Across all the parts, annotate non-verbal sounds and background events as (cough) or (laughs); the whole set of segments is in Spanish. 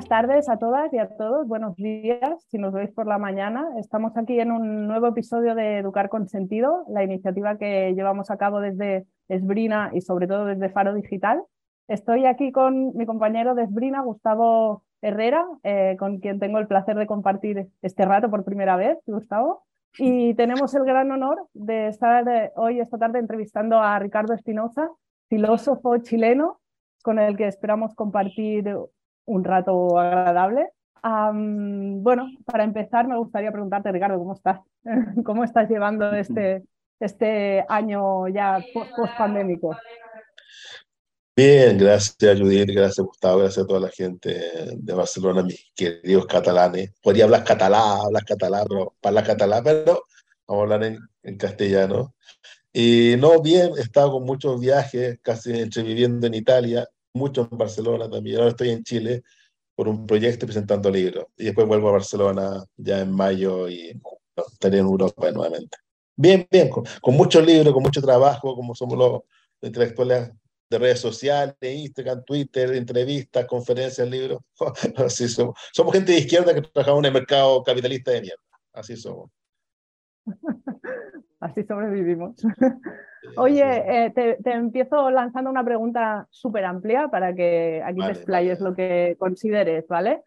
Buenas tardes a todas y a todos, buenos días si nos veis por la mañana. Estamos aquí en un nuevo episodio de Educar con Sentido, la iniciativa que llevamos a cabo desde Esbrina y sobre todo desde Faro Digital. Estoy aquí con mi compañero de Esbrina, Gustavo Herrera, eh, con quien tengo el placer de compartir este rato por primera vez, Gustavo. Y tenemos el gran honor de estar eh, hoy, esta tarde, entrevistando a Ricardo Espinosa, filósofo chileno, con el que esperamos compartir un rato agradable. bueno, para empezar me gustaría preguntarte, Ricardo, ¿cómo estás? (laughs) ¿Cómo estás llevando este, este año ya post-pandémico? Bien, gracias Judith, gracias Gustavo, gracias a toda la gente de Barcelona, mis queridos catalanes. Podría hablar catalán, hablar catalán, pero para catalán, pero vamos a hablar en, en castellano. Y no, bien, he estado con muchos viajes, casi entre viviendo en Italia, mucho en Barcelona también. Ahora estoy en Chile por un proyecto presentando libros. Y después vuelvo a Barcelona ya en mayo y estaré en Europa nuevamente. Bien, bien, con, muchos libros, con mucho trabajo, como somos los intelectuales de redes sociales, Instagram, Twitter, entrevistas, conferencias, libros. (laughs) Así somos. Somos gente de izquierda que trabajamos en el mercado capitalista de mierda. Así somos. (laughs) Así sobrevivimos. Oye, eh, te, empiezo lanzando una pregunta súper amplia para que aquí te explayes lo que consideres, ¿vale?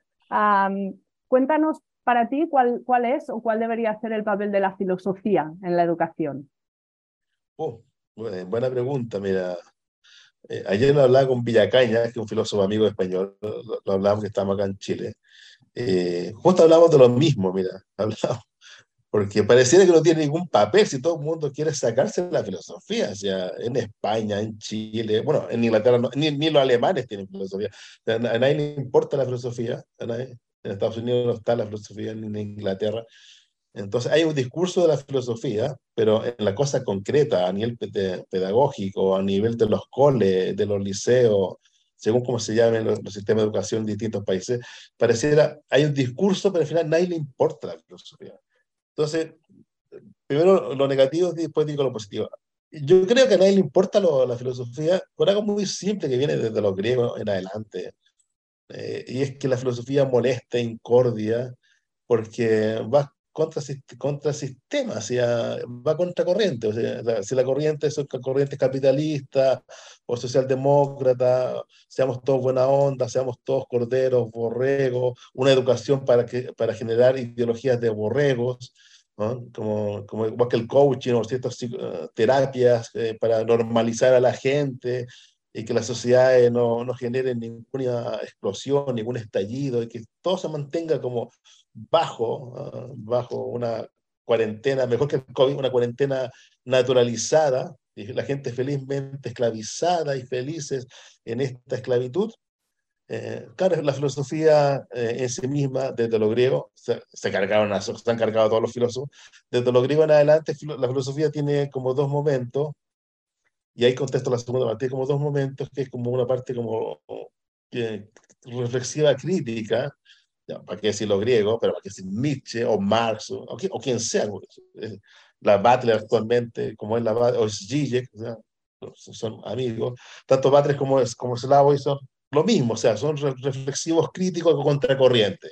cuéntanos para ti cuál, cuál es o cuál debería ser el papel de la filosofía en la educación. Oh, buena pregunta, mira. Eh, ayer lo hablaba con Villacaña, que es un filósofo amigo español, lo, hablamos que estamos acá en Chile. Eh, justo hablamos de lo mismo, mira, (laughs) hablamos porque pareciera que no tiene ningún papel si todo el mundo quiere sacarse la filosofía, o sea, en España, en Chile, bueno, en Inglaterra, ni, ni, los alemanes tienen filosofía, a nadie le importa la filosofía, en Estados Unidos no está la filosofía, ni en Inglaterra. Entonces hay un discurso de la filosofía, pero en la cosa concreta, a nivel pedagógico, a nivel de los coles, de los liceos, según cómo se llamen los, los, sistemas de educación en distintos países, pareciera, hay un discurso, pero al final a nadie le importa la filosofía. Entonces, primero lo negativo y después digo lo positivo. Yo creo que a nadie le importa la filosofía por algo muy simple que viene desde los griegos en adelante. Eh, y es que la filosofía molesta, incordia, porque va contra, contra sistema, sea, va contra corriente. O sea, si la corriente es corriente capitalista o socialdemócrata, seamos todos buena onda, seamos todos corderos, borregos, una educación para, que, para generar ideologías de borregos, como, como igual que el coaching o ciertas uh, terapias eh, para normalizar a la gente y que las sociedades no, no generen ninguna explosión, ningún estallido, y que todo se mantenga como bajo, ah, bajo una cuarentena, mejor que el COVID, una cuarentena naturalizada, y la gente felizmente esclavizada y felices en esta esclavitud. Eh, claro, la filosofía eh, en sí misma, desde lo griego, se, se, cargaron, se han cargado todos los filósofos, desde lo griego en adelante, la filosofía tiene como dos momentos, y ahí contesto la segunda parte, como dos momentos, que es como una parte como reflexiva crítica, para qué decir lo griego, pero para qué decir Nietzsche o Marx o, o, quien sea. La Butler actualmente, como es la o Zizek, son amigos. Tanto Butler como, como Slavoj son lo mismo, o sea, son reflexivos críticos contracorriente.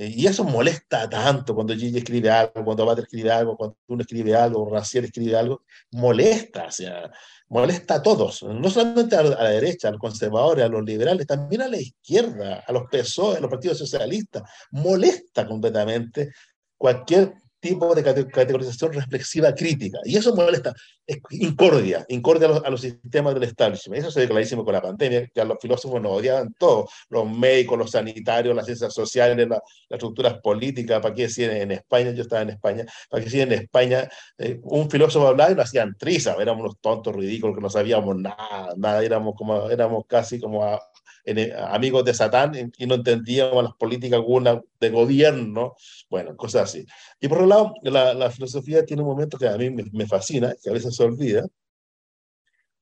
Eh, y eso molesta tanto cuando Gigi escribe algo, cuando Butler escribe algo, cuando uno escribe algo, Raciel escribe algo, molesta, o sea, molesta a todos, no solamente a la derecha, a los conservadores, a los liberales, también a la izquierda, a los PSOE, a los partidos socialistas, molesta completamente cualquier tipo de categorización reflexiva crítica. Y eso molesta, es incordia, incordia a los, sistemas del establishment. Eso se ve clarísimo con la pandemia, que a los filósofos nos odiaban todos, los médicos, los sanitarios, las ciencias sociales, las estructuras políticas, para qué decir en España, yo estaba en España, para qué decir en España, eh, un filósofo hablaba y lo hacían trisa, éramos unos tontos ridículos que no sabíamos nada, nada, éramos, como, éramos casi como a, amigos de Satán y no entendíamos las políticas algunas de gobierno, bueno, cosas así. Y por otro lado, la, la filosofía tiene un momento que a mí me, me, fascina, que a veces se olvida,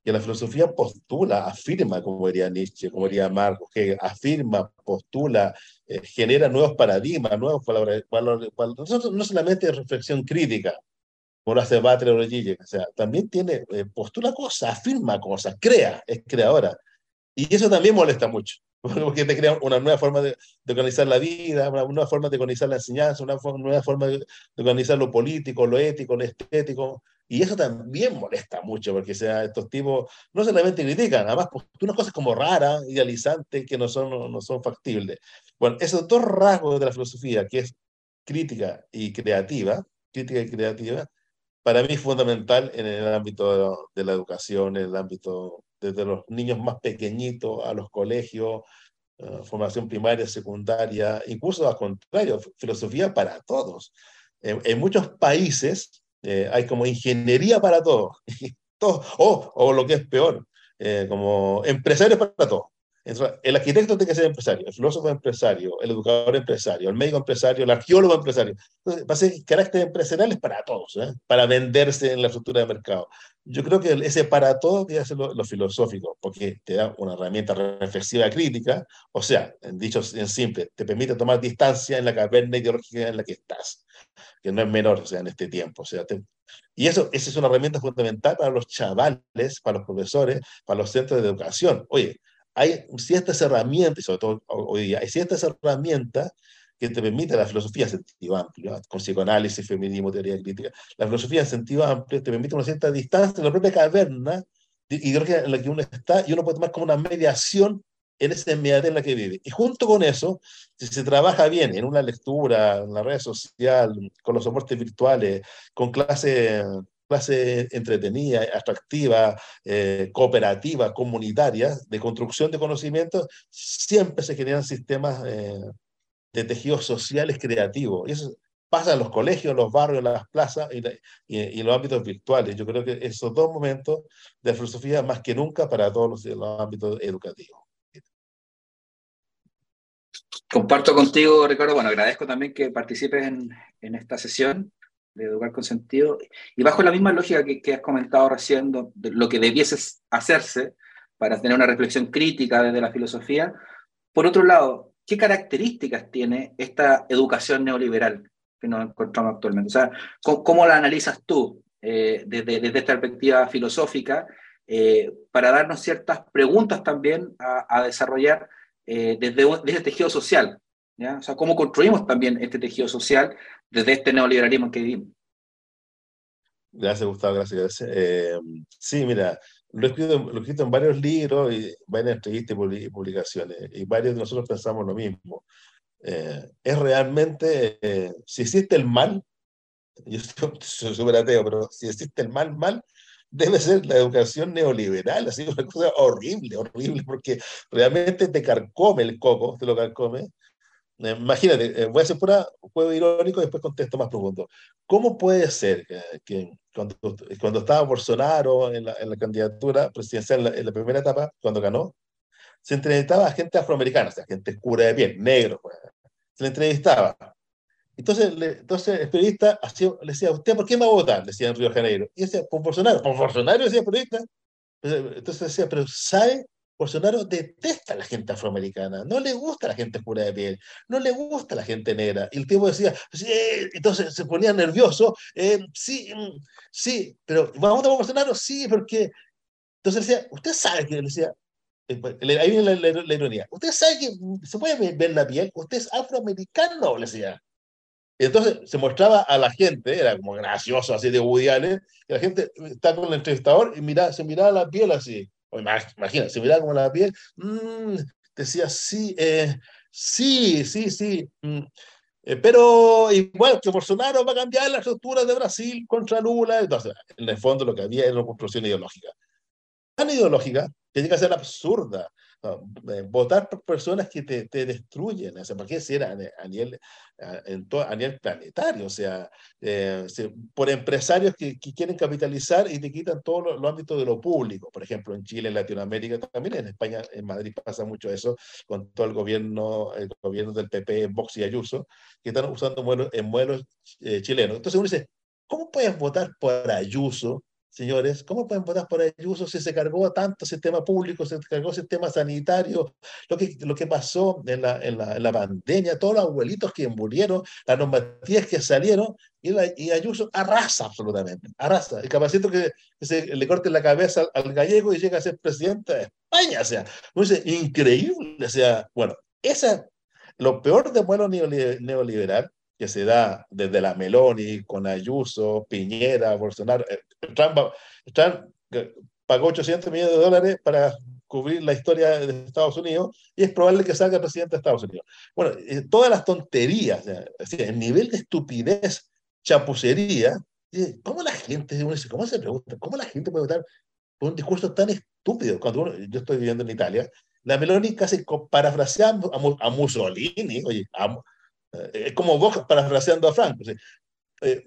que la filosofía postula, afirma, como diría Nietzsche, como diría Marcos, que afirma, postula, eh, genera nuevos paradigmas, nuevos valores, valores, valores no, solamente reflexión crítica, como lo hace o Gilles, o sea, también tiene, eh, postula cosas, afirma cosas, crea, es creadora. Y eso también molesta mucho. (laughs) porque te crea una nueva forma de, organizar la vida, una nueva forma de organizar la enseñanza, una nueva forma de, organizar lo político, lo ético, lo estético. Y eso también molesta mucho, porque sea, estos tipos no solamente critican, además postulan cosas como raras, idealizantes, que no son, no son factibles. Bueno, esos dos rasgos de la filosofía, que es crítica y creativa, crítica y creativa, para mí es fundamental en el ámbito de la educación, en el ámbito desde los niños más pequeñitos a los colegios, eh, formación primaria, secundaria, incluso al contrario, filosofía para todos. En, muchos países eh, hay como ingeniería para todos, (laughs) o, lo que es peor, eh, como empresarios para todos el arquitecto tiene que ser empresario, el filósofo empresario, el educador empresario, el médico empresario, el arqueólogo empresario. Entonces, va a ser carácter empresarial es para todos, ¿eh? para venderse en la estructura de mercado. Yo creo que ese para todos que ser lo, filosófico, porque te da una herramienta reflexiva crítica, o sea, dicho en simple, te permite tomar distancia en la caverna ideológica en la que estás, que no es menor, o sea, en este tiempo. O sea, y eso, esa es una herramienta fundamental para los chavales, para los profesores, para los centros de educación. Oye, hay ciertas herramientas, sobre todo hoy día, hay ciertas herramientas que te permiten la filosofía en sentido amplio, con psicoanálisis, feminismo, teoría crítica. La filosofía en sentido amplio te permite una cierta distancia en la propia caverna ideológica en la que uno está y uno puede tomar como una mediación en esa inmediatez en la que vive. Y junto con eso, si se trabaja bien en una lectura, en la red social, con los soportes virtuales, con clases clase entretenida, atractiva, eh, cooperativa, comunitaria, de construcción de conocimientos, siempre se generan sistemas eh, de tejidos sociales creativos. Y eso pasa en los colegios, los barrios, las plazas y, en los ámbitos virtuales. Yo creo que esos dos momentos de filosofía, más que nunca, para todos los, ámbitos educativos. Comparto contigo, Ricardo. Bueno, agradezco también que participes en, en esta sesión de educar con sentido, y bajo la misma lógica que, has comentado recién, lo que debiese hacerse para tener una reflexión crítica desde la filosofía, por otro lado, ¿qué características tiene esta educación neoliberal que nos encontramos actualmente? O sea, ¿cómo, la analizas tú eh, desde, desde, esta perspectiva filosófica eh, para darnos ciertas preguntas también a, desarrollar eh, desde, desde el tejido social? ¿Ya? O sea, ¿cómo construimos también este tejido social desde este neoliberalismo que vivimos. Gracias, Gustavo, gracias. Eh, sí, mira, lo he, escrito, lo he escrito en varios libros y varias entrevistas y publicaciones, y varios de nosotros pensamos lo mismo. Eh, es realmente, eh, si existe el mal, yo (laughs) soy súper ateo, pero si existe el mal, mal, debe ser la educación neoliberal, así una cosa horrible, horrible, porque realmente te carcome el coco, te lo carcome, imagínate, eh, voy a hacer pura juego irónico y después contesto más profundo. ¿Cómo puede ser que, cuando, cuando, estaba Bolsonaro en la, en la candidatura presidencial en la, primera etapa, cuando ganó, se entrevistaba a gente afroamericana, o sea, gente oscura de piel, negro, pues, se le entrevistaba. Entonces, entonces el periodista le decía, ¿usted por qué me va a votar? Le decía en Río de Janeiro. Y decía, por Bolsonaro. Por Bolsonaro, decía el periodista. Entonces decía, pero ¿sabe Bolsonaro detesta a la gente afroamericana, no le gusta la gente pura de piel, no le gusta la gente negra. Y el tipo decía, entonces se ponía nervioso, eh, sí, mm, sí, pero ¿vamos a Bolsonaro? Sí, porque... Entonces decía, usted sabe que, decía, ahí viene la, ironía, usted sabe que se puede ver la piel, usted es afroamericano, le decía. Y entonces se mostraba a la gente, era como gracioso así de Woody Allen, y la gente está con el entrevistador y mira, se miraba la piel así. Imagina, se miraba como la piel, mm, decía, sí, eh, sí, sí, sí. Mm, eh, pero igual que Bolsonaro va a cambiar la estructura de Brasil contra Lula. Entonces, en el fondo lo que había era una construcción ideológica. Tan ideológica que llega a ser absurda. Eh, votar por personas que te, te destruyen, o sea, porque si era a nivel, a, nivel planetario, o sea, eh, por empresarios que, que, quieren capitalizar y te quitan todos los ámbitos de lo público, por ejemplo, en Chile, en Latinoamérica, también en España, en Madrid pasa mucho eso, con todo el gobierno, el gobierno del PP, Vox y Ayuso, que están usando modelos, en modelos eh, chilenos. Entonces uno dice, ¿cómo puedes votar por Ayuso señores, ¿cómo pueden votar por Ayuso si se cargó tanto sistema público, se cargó sistema sanitario, lo que, lo que pasó en la, en, la, en la pandemia, todos los abuelitos que murieron, las normativas que salieron, y, la, y Ayuso arrasa absolutamente, arrasa. Y capacito que, que, se le corte la cabeza al, al, gallego y llega a ser presidente de España, o sea, es increíble, o sea, bueno, esa, lo peor del modelo neoliberal que se da desde la Meloni, con Ayuso, Piñera, Bolsonaro. Eh, Trump, Trump pagó 800 millones de dólares para cubrir la historia de Estados Unidos y es probable que salga presidente de Estados Unidos. Bueno, eh, todas las tonterías, el nivel de estupidez, chapucería, ¿cómo la gente, cómo se pregunta, cómo la gente puede votar por un discurso tan estúpido? Cuando uno, yo estoy viviendo en Italia, la Meloni casi parafraseando a, Mussolini, oye, a, es como vos parafraseando a Franco. ¿sí? Eh,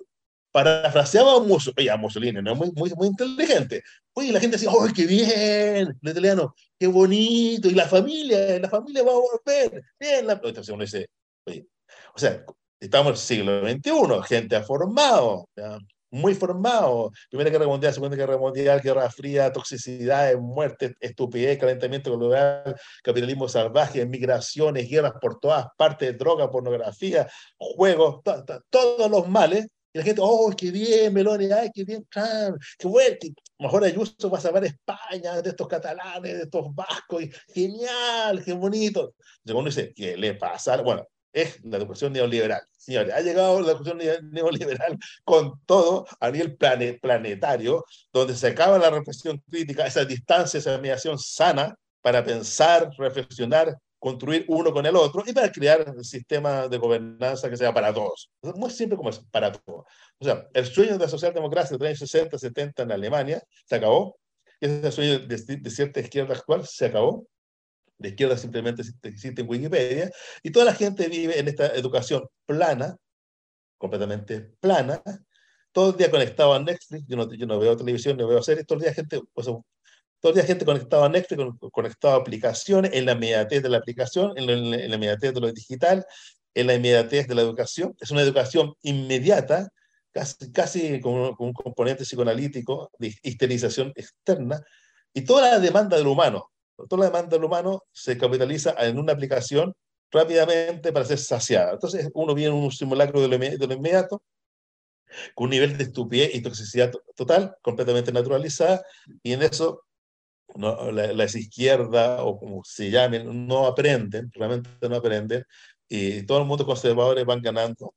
parafraseaba a, Mus a Mussolini, ¿no? muy, muy, muy inteligente. Oye, la gente decía, ¡ay, qué bien! El italiano, qué bonito, y la familia, la familia va a volver. Bien, la... Entonces uno dice, oye, o sea, estamos en el siglo XXI, gente ha formado, ¿ya? Muy formado. Primera Guerra Mundial, Segunda Guerra Mundial, Guerra Fría, toxicidad, muerte, estupidez, calentamiento global, capitalismo salvaje, migraciones, guerras por todas partes, droga, pornografía, juegos, to to todos los males. Y la gente, oh, qué bien, Meloni, ay, qué bien, Trump, qué bueno, mejor Ayuso va a salvar España de estos catalanes, de estos vascos, genial, qué bonito. Segundo dice, ¿qué le pasa? Bueno, es la educación neoliberal. Señores, ha llegado la educación neoliberal con todo a nivel planetario, donde se acaba la reflexión crítica, esa distancia, esa mediación sana para pensar, reflexionar, construir uno con el otro y para crear un sistema de gobernanza que sea para todos. Muy simple como es, para todos. O sea, el sueño de la socialdemocracia de los años 60, 70 en Alemania se acabó. Ese sueño de, de cierta izquierda actual se acabó de izquierda simplemente existe en Wikipedia, y toda la gente vive en esta educación plana, completamente plana, todo el día conectado a Netflix, yo no, yo no veo televisión, no veo series, todo el día gente, pues, todo el día gente conectada a Netflix, conectado a aplicaciones, en la inmediatez de la aplicación, en en la inmediatez de lo digital, en la inmediatez de la educación, es una educación inmediata, casi, casi con, con un componente psicoanalítico de histerización externa, y toda la demanda del humano, toda la demanda del humano se capitaliza en una aplicación rápidamente para ser saciada. Entonces uno viene en un simulacro de lo, de lo inmediato, con un nivel de estupidez y toxicidad total, completamente naturalizada, y en eso no, la, la izquierda, o como se llamen, no aprenden, realmente no aprenden, y todo el mundo conservadores van ganando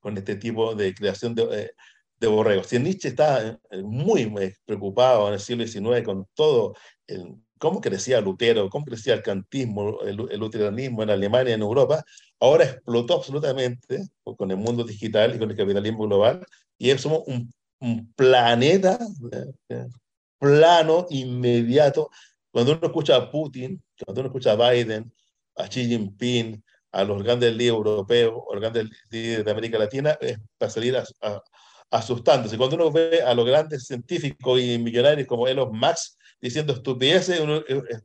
con este tipo de creación de, eh, de borregos. Si Nietzsche está eh, muy, muy preocupado en el siglo XIX con todo el cómo crecía Lutero, cómo crecía el cantismo, el, el luteranismo en Alemania, en Europa, ahora explotó absolutamente con el mundo digital y con el capitalismo global, y somos un, un planeta eh, plano, inmediato. Cuando uno escucha a Putin, cuando uno escucha a Biden, a Xi Jinping, a los grandes líderes europeos, o los grandes líderes de América Latina, es para salir a, a, asustándose. Cuando uno ve a los grandes científicos y millonarios como Elon Musk, diciendo estupideces,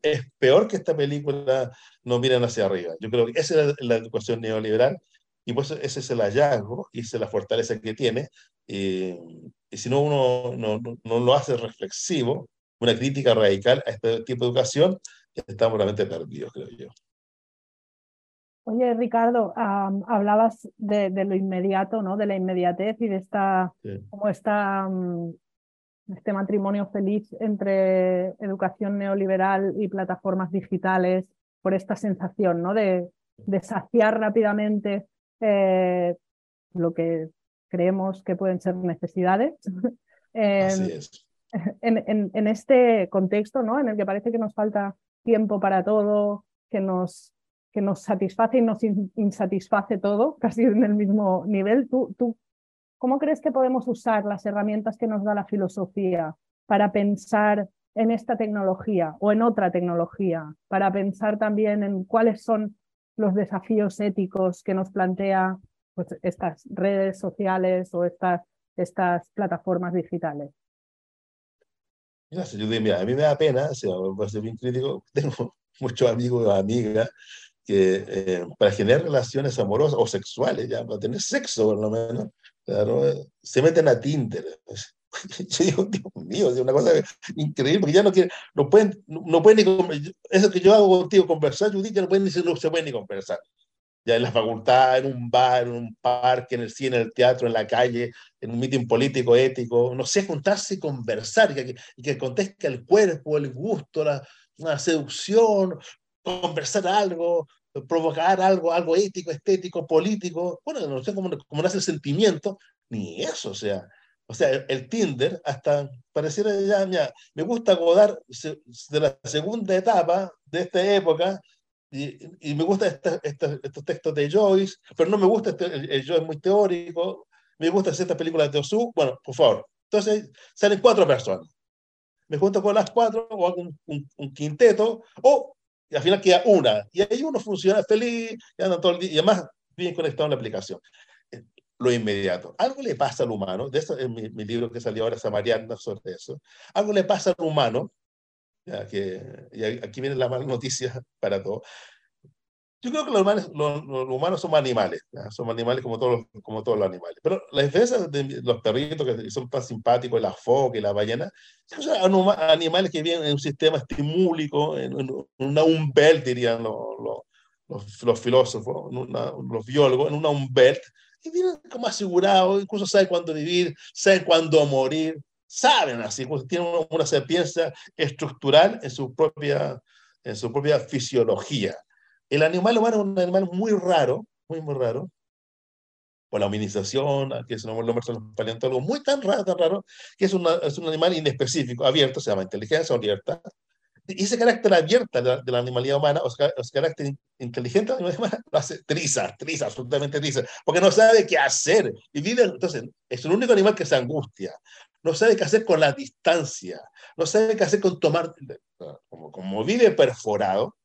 es peor que esta película nos miren hacia arriba. Yo creo que esa es la, educación neoliberal y pues ese es el hallazgo y esa es la fortaleza que tiene. Y, y si no uno no, no, no, lo hace reflexivo, una crítica radical a este tipo de educación, estamos realmente perdidos, creo yo. Oye, Ricardo, um, hablabas de, de, lo inmediato, ¿no? De la inmediatez y de esta, sí. como esta um, este matrimonio feliz entre educación neoliberal y plataformas digitales, por esta sensación ¿no? de, de saciar rápidamente eh, lo que creemos que pueden ser necesidades. (laughs) Así es. En, en, en, este contexto ¿no? en el que parece que nos falta tiempo para todo, que nos, que nos satisface y nos insatisface todo, (laughs) casi en el mismo nivel, ¿tú, tú ¿Cómo crees que podemos usar las herramientas que nos da la filosofía para pensar en esta tecnología o en otra tecnología, para pensar también en cuáles son los desafíos éticos que nos plantea pues, estas redes sociales o estas, estas plataformas digitales? Mira, mira, a mí me da pena, o sea, voy a ser bien crítico, (laughs) tengo muchos amigos y amigas que eh, para generar relaciones amorosas o sexuales, ya, para tener sexo por lo menos, Claro, se meten a Tinder. (laughs) Yo digo, Dios mío, es una cosa increíble, porque ya no quieren, no pueden, no pueden ni, eso que yo hago contigo, conversar, Judith, ya no pueden ni, no se pueden ni conversar. Ya en la facultad, en un bar, en un parque, en el cine, en el teatro, en la calle, en un mitin político, ético, no sé, juntarse y conversar, y que, y que conteste el cuerpo, el gusto, la, la seducción, conversar algo, provocar algo, algo ético, estético, político, bueno, no sé cómo, cómo nace el sentimiento, ni eso, o sea, o sea, el, Tinder hasta pareciera ya, mira, me gusta acordar de la segunda etapa de esta época y, y me gusta estos textos de Joyce, pero no me gusta, este, el, Joyce muy teórico, me gusta hacer estas películas de Osu, bueno, por favor. Entonces salen cuatro personas. Me junto con las cuatro o hago un, un, un quinteto o y al final queda una. Y ahí uno funciona feliz, y anda todo el día, y además bien conectado en la aplicación. Lo inmediato. Algo le pasa al humano, de eso es mi, mi libro que salió ahora, Samariana, sobre eso. Algo le pasa al humano, ya que, y aquí viene la mala noticia para todos. Yo creo que los humanos, los, humanos somos animales, somos animales como todos, los, como todos los animales. Pero la diferencia de los perritos que son tan simpáticos, la foca y la ballena, son animales que viven en un sistema estimúlico, en, una umbelt, dirían los, los, los filósofos, los biólogos, en una umbelt, y viven como asegurados, incluso saben cuándo vivir, saben cuándo morir, saben así, pues tienen una, una estructural en su propia, en su propia fisiología. El animal humano es un animal muy raro, muy, muy raro, por la hominización, que es un nombre los paleontólogos, muy tan raro, tan raro, que es, una, es un animal inespecífico, abierto, se llama inteligencia abierta. Y ese carácter abierto de la, animalidad humana, o ese carácter inteligente de la animalidad humana, lo hace triza, triza, absolutamente triza, porque no sabe qué hacer. Y vive, entonces, es el único animal que se angustia, no sabe qué hacer con la distancia, no sabe qué hacer con tomar, como, como vive perforado,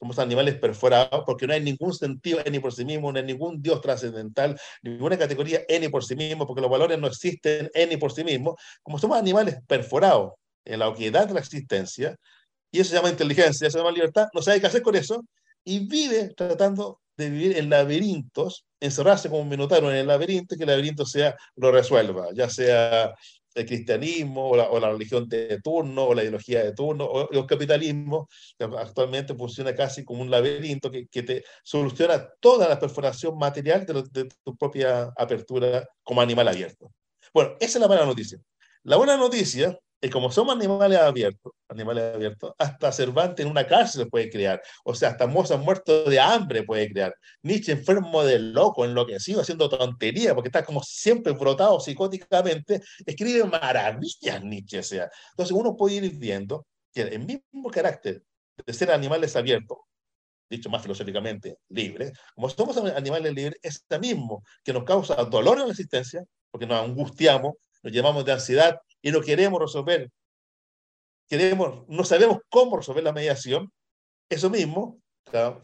somos animales perforados porque no hay ningún sentido ni por sí mismo, no hay ningún Dios trascendental, ninguna categoría ni por sí mismo, porque los valores no existen ni por sí mismos. Como somos animales perforados en la oquedad de la existencia, y eso se llama inteligencia, eso se llama libertad, no sabe qué hacer con eso, y vive tratando de vivir en laberintos, encerrarse como un minotauro en el laberinto, que el laberinto sea, lo resuelva, ya sea el cristianismo o la, religión de turno o la ideología de turno o, el capitalismo actualmente funciona casi como un laberinto que, que te soluciona toda la perforación material de, de, tu propia apertura como animal abierto. Bueno, esa es la mala noticia. La buena noticia y como somos animales abiertos, animales abiertos, hasta Cervantes en una cárcel puede crear, o sea, hasta Mozart muerto de hambre puede crear, Nietzsche enfermo de loco, enloquecido, haciendo tontería, porque está como siempre brotado psicóticamente, escribe maravillas Nietzsche, o sea. Entonces uno puede ir viendo que el mismo carácter de ser animales abiertos, dicho más filosóficamente, libres, como somos animales libres, es el mismo que nos causa dolor en la existencia, porque nos angustiamos, nos llamamos de ansiedad, y no queremos resolver, queremos, no sabemos cómo resolver la mediación, eso mismo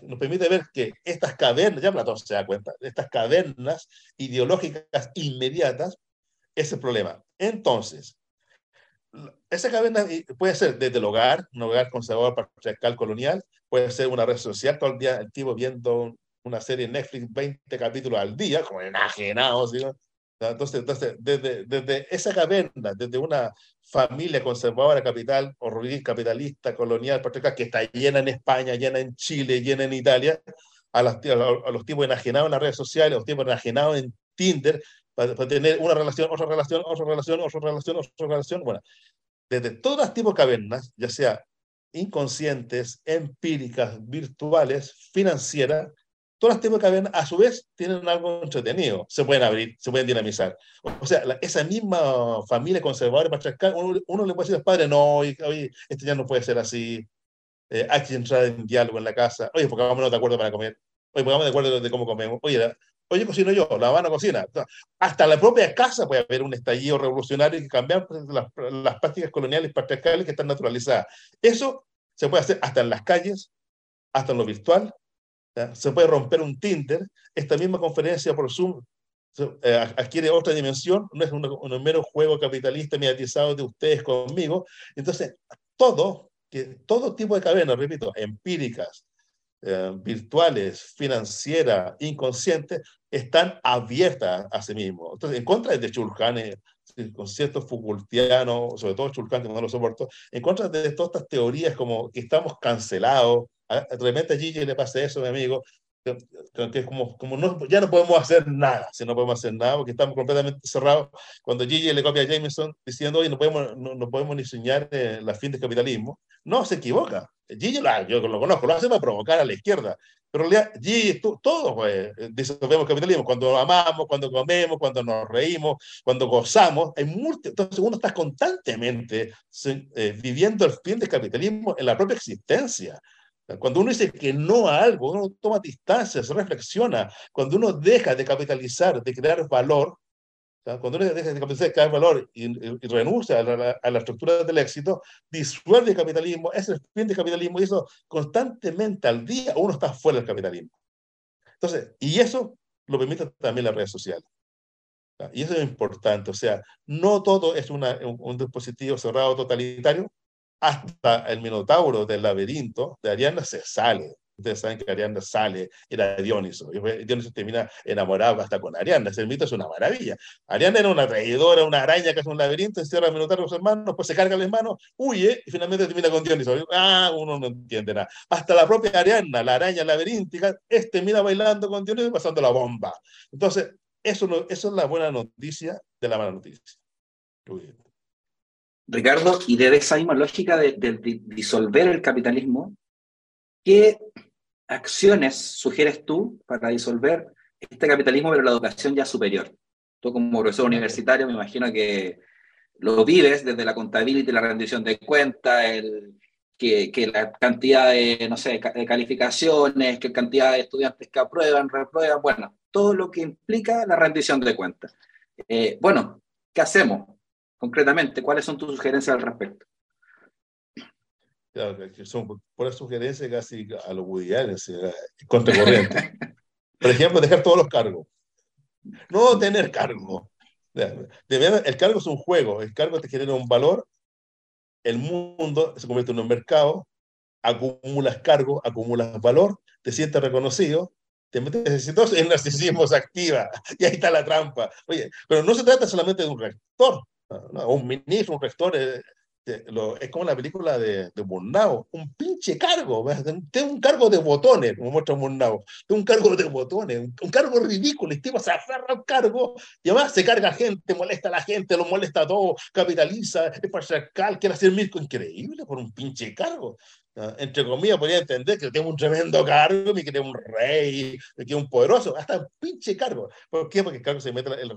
nos permite ver que estas cavernas, ya Platón se da cuenta, estas cavernas ideológicas inmediatas, es el problema. Entonces, esa caverna puede ser desde el hogar, un hogar conservador patriarcal colonial, puede ser una red social, todo el día el tipo viendo una serie en Netflix, 20 capítulos al día, como enajenado, ¿sí? Entonces, entonces desde, desde esa caverna, desde una familia conservadora capital, capitalista, colonial, patriarcal, que está llena en España, llena en Chile, llena en Italia, a, a los tipos enajenados en las redes sociales, a los tipos enajenados en Tinder, para, tener una relación, otra relación, otra relación, otra relación, otra relación. Bueno, desde todas tipos de cavernas, ya sea inconscientes, empíricas, virtuales, financieras, todas las tipos de cavernas, a su vez, tienen algo entretenido. Se pueden abrir, se pueden dinamizar. O sea, esa misma familia conservadora patriarcal, uno, uno le puede decir a los padres, no, oye, esto ya no puede ser así. Eh, hay que entrar en diálogo en la casa. Oye, vamos de acuerdo para comer. Oye, vamos de acuerdo de cómo comemos. Oye, oye, cocino yo, la mano cocina. Hasta la propia casa puede haber un estallido revolucionario y cambiar las, las prácticas coloniales patriarcales que están naturalizadas. Eso se puede hacer hasta en las calles, hasta en lo virtual, se puede romper un Tinder, esta misma conferencia por Zoom eh, adquiere otra dimensión, no es un, un, mero juego capitalista mediatizado de ustedes conmigo. Entonces, todo, que, todo tipo de cadenas, repito, empíricas, eh, virtuales, financieras, inconscientes, están abiertas a sí mismos. Entonces, en contra de Chulhan, conceptos Foucaultianos, sobre todo Chulcán, que no lo soporto, en contra de todas estas teorías como que estamos cancelados. De repente a Gigi le pasa eso, mi amigo, que es como, como no, ya no podemos hacer nada, si no podemos hacer nada, porque estamos completamente cerrados. Cuando Gigi le copia a Jameson diciendo, oye, no podemos, no, no podemos ni soñar eh, la fin del capitalismo, no, se equivoca. Gigi, yo lo conozco, lo hace para provocar a la izquierda. Pero en realidad, Gigi, todos pues, disolvemos capitalismo. Cuando amamos, cuando comemos, cuando nos reímos, cuando gozamos, hay múltiples. Entonces uno está constantemente eh, viviendo el fin del capitalismo en la propia existencia. Cuando uno dice que no a algo, uno toma distancia, se reflexiona. Cuando uno deja de capitalizar, de crear valor, cuando uno deja de capitalizar, de crear valor y, renuncia a la, estructura del éxito, disuelve el capitalismo, es el fin del capitalismo y eso constantemente al día uno está fuera del capitalismo. Entonces, y eso lo permite también las redes sociales. Y eso es importante, o sea, no todo es una, un dispositivo cerrado totalitario, hasta el Minotauro del laberinto de Ariana se sale. Ustedes saben que Ariana sale, era Dioniso. Y Dioniso termina enamorado hasta con Ariana. Ese mito es una maravilla. Ariana era una traidora, una araña que hace un laberinto, encierra al Minotauro con sus hermanos, pues se carga las manos, huye y finalmente termina con Dioniso. Ah, uno no entiende nada. Hasta la propia Ariana, la araña laberíntica, este termina bailando con Dioniso y pasando la bomba. Entonces, eso, no, eso es la buena noticia de la mala noticia. Ricardo, y de esa misma lógica de, disolver el capitalismo, ¿qué acciones sugieres tú para disolver este capitalismo, pero la educación ya superior? Tú como profesor universitario me imagino que lo vives desde la contabilidad y la rendición de cuentas, que, la cantidad de, no sé, de calificaciones, que cantidad de estudiantes que aprueban, reprueban, bueno, todo lo que implica la rendición de cuentas. Eh, bueno, ¿qué hacemos? Concretamente, ¿cuáles son tus sugerencias al respecto? Claro, que son puras sugerencias casi a los budiales, contracorriente. Por ejemplo, dejar todos los cargos. No tener cargo. El cargo es un juego, el cargo te genera un valor, el mundo se convierte en un mercado, acumulas cargo, acumulas valor, te sientes reconocido, te metes exitoso, el narcisismo se activa y ahí está la trampa. Oye, pero no se trata solamente de un rector, un ministro, un rector, eh, es como la película de, de Murnau, un pinche cargo, tengo un cargo de botones, como muestra Murnau, tengo un cargo de botones, un, cargo ridículo, el tipo se aferra al cargo y además se carga gente, molesta a la gente, lo molesta a todo, capitaliza, es patriarcal, quiere hacer mil increíble por un pinche cargo. Ah, entre comillas, podría entender que tengo un tremendo cargo, me quiere un rey, quiere un poderoso, hasta pinche cargo. ¿Por qué? Porque el cargo se mete en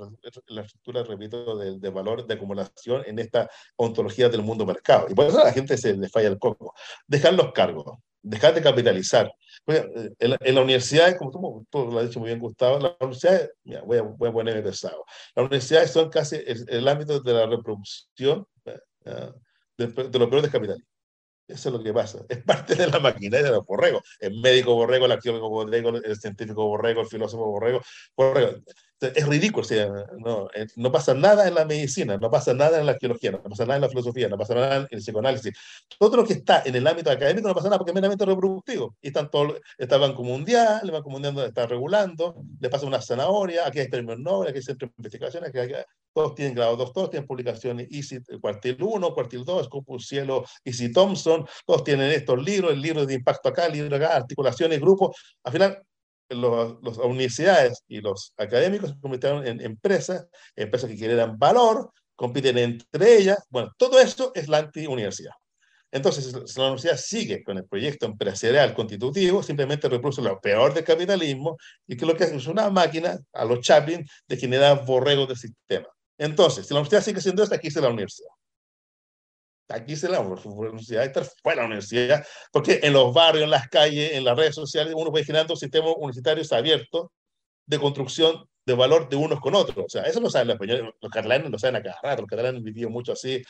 la, estructura, repito, de, valor de acumulación en esta ontología del mundo mercado. Y por eso a la gente se le falla el coco. Dejar los cargos, dejar de capitalizar. Eh, en, la universidad, como tú, lo has dicho muy bien, Gustavo, la universidad, mira, voy, a, voy a ponerme pesado. Las universidades son casi el, ámbito de la reproducción eh, eh, de, de los peores capitalismo. Eso es lo que pasa. Es parte de la maquinaria de los borregos. El médico borrego, el arqueólogo borrego, el científico borrego, el filósofo borrego. borrego es ridículo. O sea, no, eh, no pasa nada en la medicina, no pasa nada en la arqueología, no pasa nada en la filosofía, no pasa nada en el psicoanálisis. Todo lo que está en el ámbito académico no pasa nada porque es meramente reproductivo. Y están todos, está el Banco Mundial, el Banco Mundial está regulando, le pasa una zanahoria, aquí hay premios Nobel, aquí hay centro de investigación, aquí hay, todos tienen grado 2, todos tienen publicaciones Easy, Cuartil 1, Cuartil 2, Scopus Cielo, Easy Thompson, todos tienen estos libros, el libro de impacto acá, el libro acá, articulaciones, grupos. Al final, las universidades y los académicos se convirtieron en empresas, empresas que quieren valor, compiten entre ellas. Bueno, todo esto es la anti-universidad. Entonces, la universidad sigue con el proyecto empresarial constitutivo, simplemente reproduce lo peor del capitalismo y que lo que hace es una máquina a los Chaplin de generar borregos del sistema. Entonces, si la universidad sigue siendo esta, aquí se la universidad. Aquí se la universidad, estar fuera la universidad, porque en los barrios, en las calles, en las redes sociales, uno puede generando sistemas universitarios abiertos de construcción de valor de unos con otros. O sea, eso lo saben los españoles, los catalanes lo saben a cada rato, los catalanes han vivido mucho así,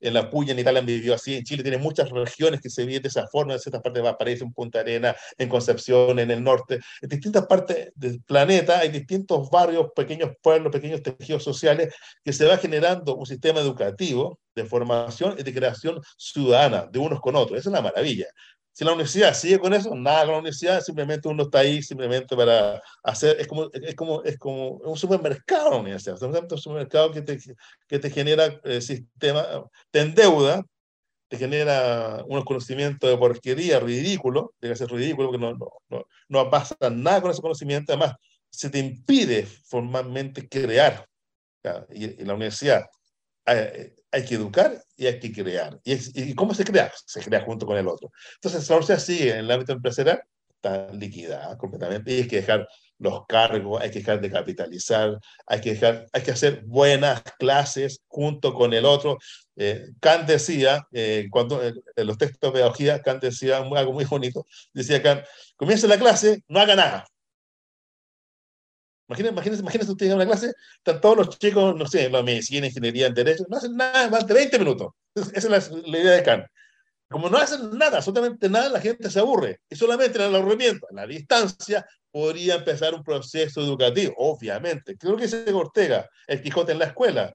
en la Puya, en Italia han vivido así, en Chile tiene muchas regiones que se viven de esa forma, en ciertas partes de Valparaíso, en Punta Arena, en Concepción, en el norte, en distintas partes del planeta hay distintos barrios, pequeños pueblos, pequeños tejidos sociales que se va generando un sistema educativo de formación y de creación ciudadana de unos con otros. Esa es la maravilla. Si la universidad sigue con eso, nada con la universidad, simplemente uno está ahí simplemente para hacer, es como, es como, es como un supermercado la universidad, un supermercado que te, que te genera eh, sistema, te endeuda, te genera unos conocimientos de porquería ridículo, debe ser ridículo porque no, no, no, no pasa nada con ese conocimiento, además se te impide formalmente crear. Y, la universidad hay, hay, que educar y hay que crear. ¿Y, ¿Y, cómo se crea? Se crea junto con el otro. Entonces, la universidad sigue en el ámbito empresarial, está liquidada completamente y hay que dejar los cargos, hay que dejar de capitalizar, hay que, dejar, hay que hacer buenas clases junto con el otro. Eh, Kant decía, eh, cuando en los textos de pedagogía, Kant decía algo muy bonito, decía Kant, comienza la clase, no haga nada. Imagínense, imagínense, imagínense ustedes en una clase, están todos los chicos, no sé, la medicina, ingeniería, en derecho, no hacen nada más de 20 minutos. Esa es la, idea de Kant. Como no hacen nada, absolutamente nada, la gente se aburre. Y solamente en el aburrimiento, en la distancia, podría empezar un proceso educativo, obviamente. Creo que dice Ortega, el Quijote en la escuela.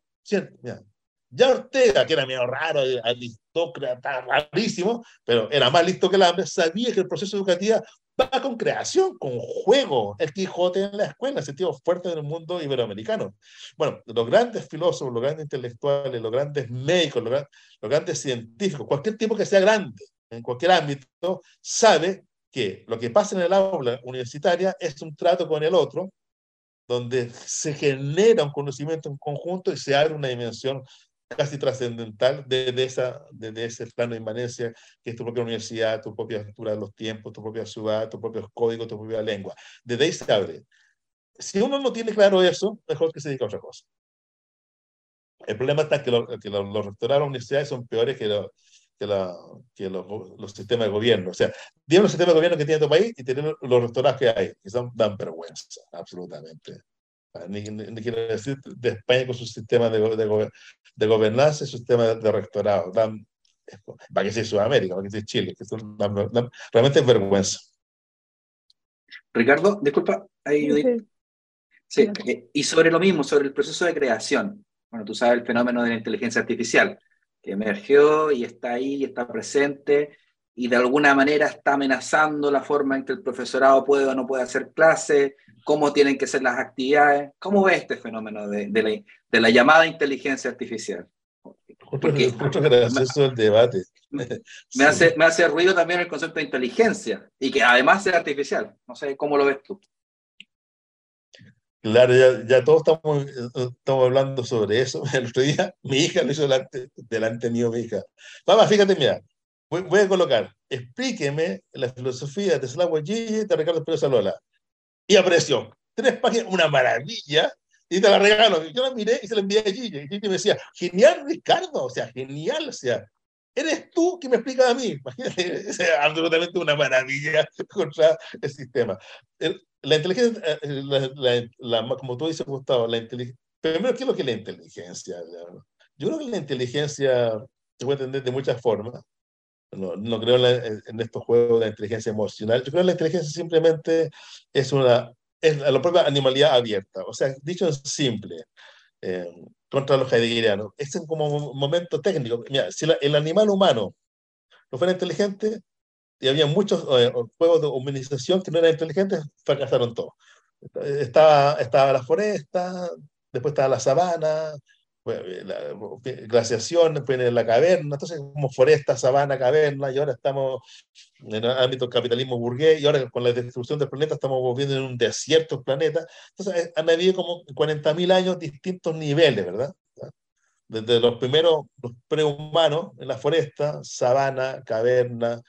Ya Ortega, que era medio raro, aristócrata, rarísimo, pero era más listo que hambre, sabía que el proceso educativo va con creación, con juego, el Quijote en la escuela, el sentido fuerte del mundo iberoamericano. Bueno, los grandes filósofos, los grandes intelectuales, los grandes médicos, los, grandes científicos, cualquier tipo que sea grande en cualquier ámbito, sabe que lo que pasa en el aula universitaria es un trato con el otro, donde se genera un conocimiento en conjunto y se abre una dimensión casi trascendental desde, esa, desde ese plano de inmanencia que es tu propia universidad, tu propia estructura de los tiempos, tu propia ciudad, tu propio código, tu propia lengua. Desde ahí se abre. Si uno no tiene claro eso, mejor que se dedique a otra cosa. El problema está que, que los rectores de universidades son peores que, que, que los, los, sistemas de gobierno. O sea, tienen los sistemas de gobierno que tiene tu país y tienen los rectorados que hay, que son, dan vergüenza, absolutamente. Ah, ni, quiero decir de España con su sistema de, de, de gobernanza y su sistema de, rectorado. Dan, para que sea Sudamérica, para que sea Chile, que son, realmente es vergüenza. Ricardo, disculpa, ahí Sí, eh, y sobre lo mismo, sobre el proceso de creación. Bueno, tú sabes el fenómeno de la inteligencia artificial, que emergió y está ahí, y está presente, y de alguna manera está amenazando la forma en que el profesorado puede o no puede hacer clases, cómo tienen que ser las actividades. ¿Cómo ves este fenómeno de, de, la, de la, llamada inteligencia artificial? Porque, Muchas gracias, el debate. Me, (laughs) hace, me hace ruido también el concepto de inteligencia y que además es artificial. No sé cómo lo ves tú. Claro, ya, ya todos estamos, estamos hablando sobre eso. (laughs) El otro día mi hija lo hizo delante, delante mío, mi hija. Mamá, fíjate, mira, voy, voy a colocar, explíqueme la filosofía de Slavoj Žižek de Ricardo Pérez Lola y apareció. Tres páginas, una maravilla, y te la regalo. Yo la miré y se la envié a Gigi. Y Gigi me decía, genial, Ricardo, o sea, genial, o sea, eres tú que me explicas a mí. (laughs) Imagínate, es absolutamente una maravilla (laughs) contra el sistema. la inteligencia, eh, la, la, como tú dices, Gustavo, la inteligencia. Primero, ¿qué es lo que es la inteligencia? Yo creo que la inteligencia se puede entender de muchas formas. No, no creo en, en, estos juegos de inteligencia emocional. Yo creo que la inteligencia simplemente es una es la propia animalidad abierta. O sea, dicho simple, eh, contra los heideggerianos, es como un momento técnico. Mira, si el animal humano no fuera inteligente, y había muchos eh, juegos de humanización que no eran inteligentes, fracasaron todos. Estaba, estaba la foresta, después estaba la sabana, la glaciación, en la caverna, entonces como foresta, sabana, caverna, y ahora estamos en el ámbito del capitalismo burgués, y ahora con la destrucción del planeta estamos viviendo en un desierto planeta, entonces eh, han habido como 40.000 años distintos niveles, ¿verdad? Desde los primeros, los prehumanos, en la foresta, sabana, caverna,